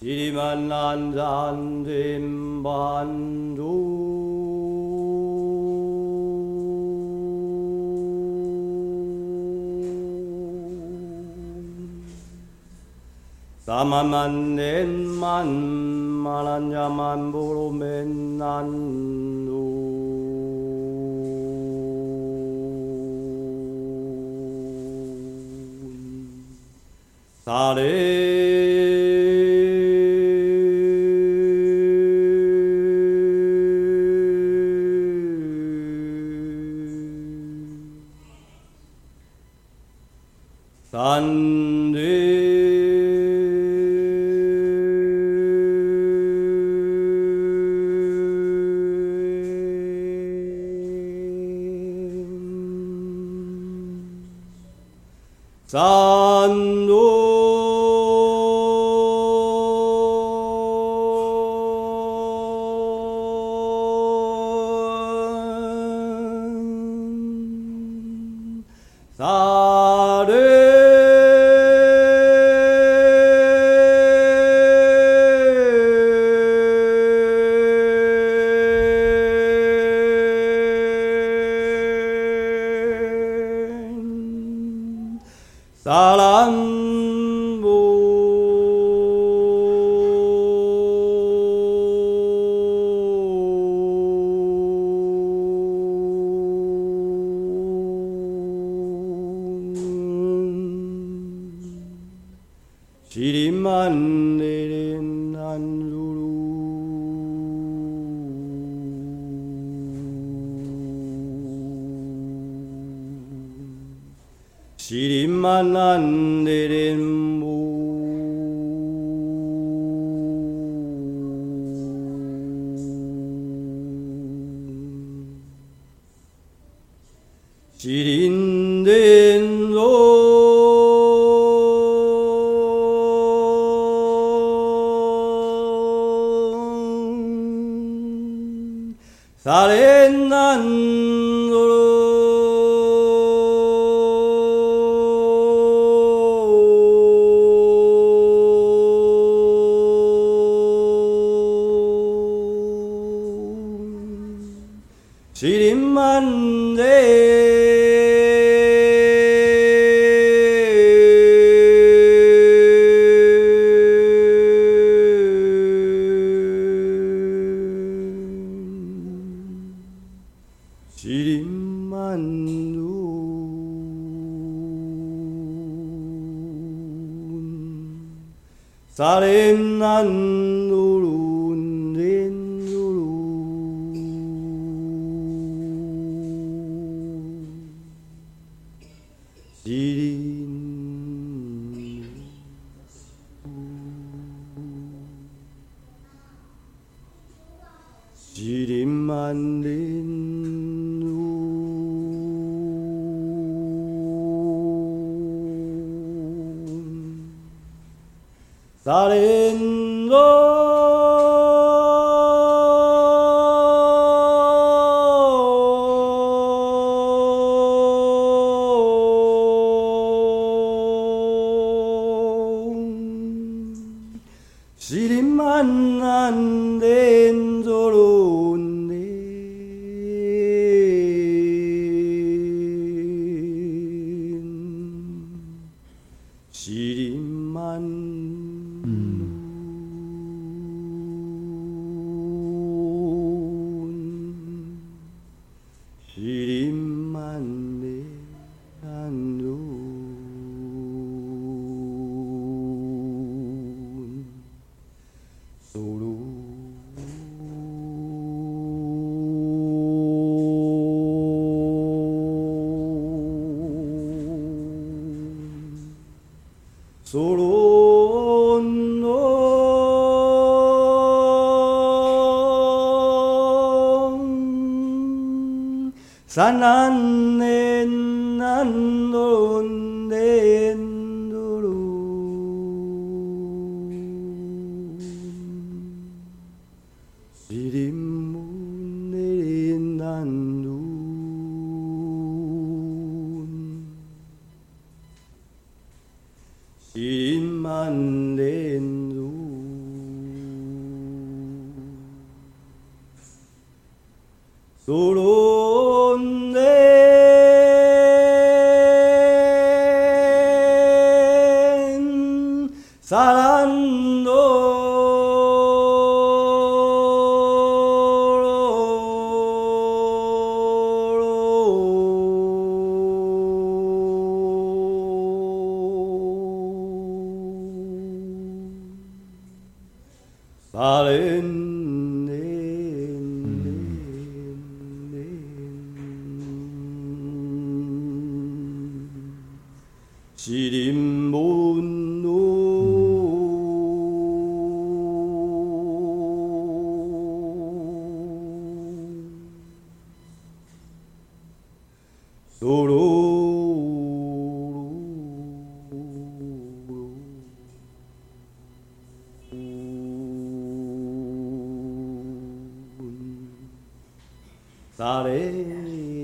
Simanandan dem Bandhu. 사마만 낸만 만한 자만 보로 맨난도 사레 산도 三路萨拉姆，穆斯林万岁！지리만 안 내린 무 지린된 송 살인난 도로 吉林满地。吉林满路。撒林满路路。Darin, oh. そろンの卓龙莲，萨拉多，巴林。吉林满族，多罗，扎勒。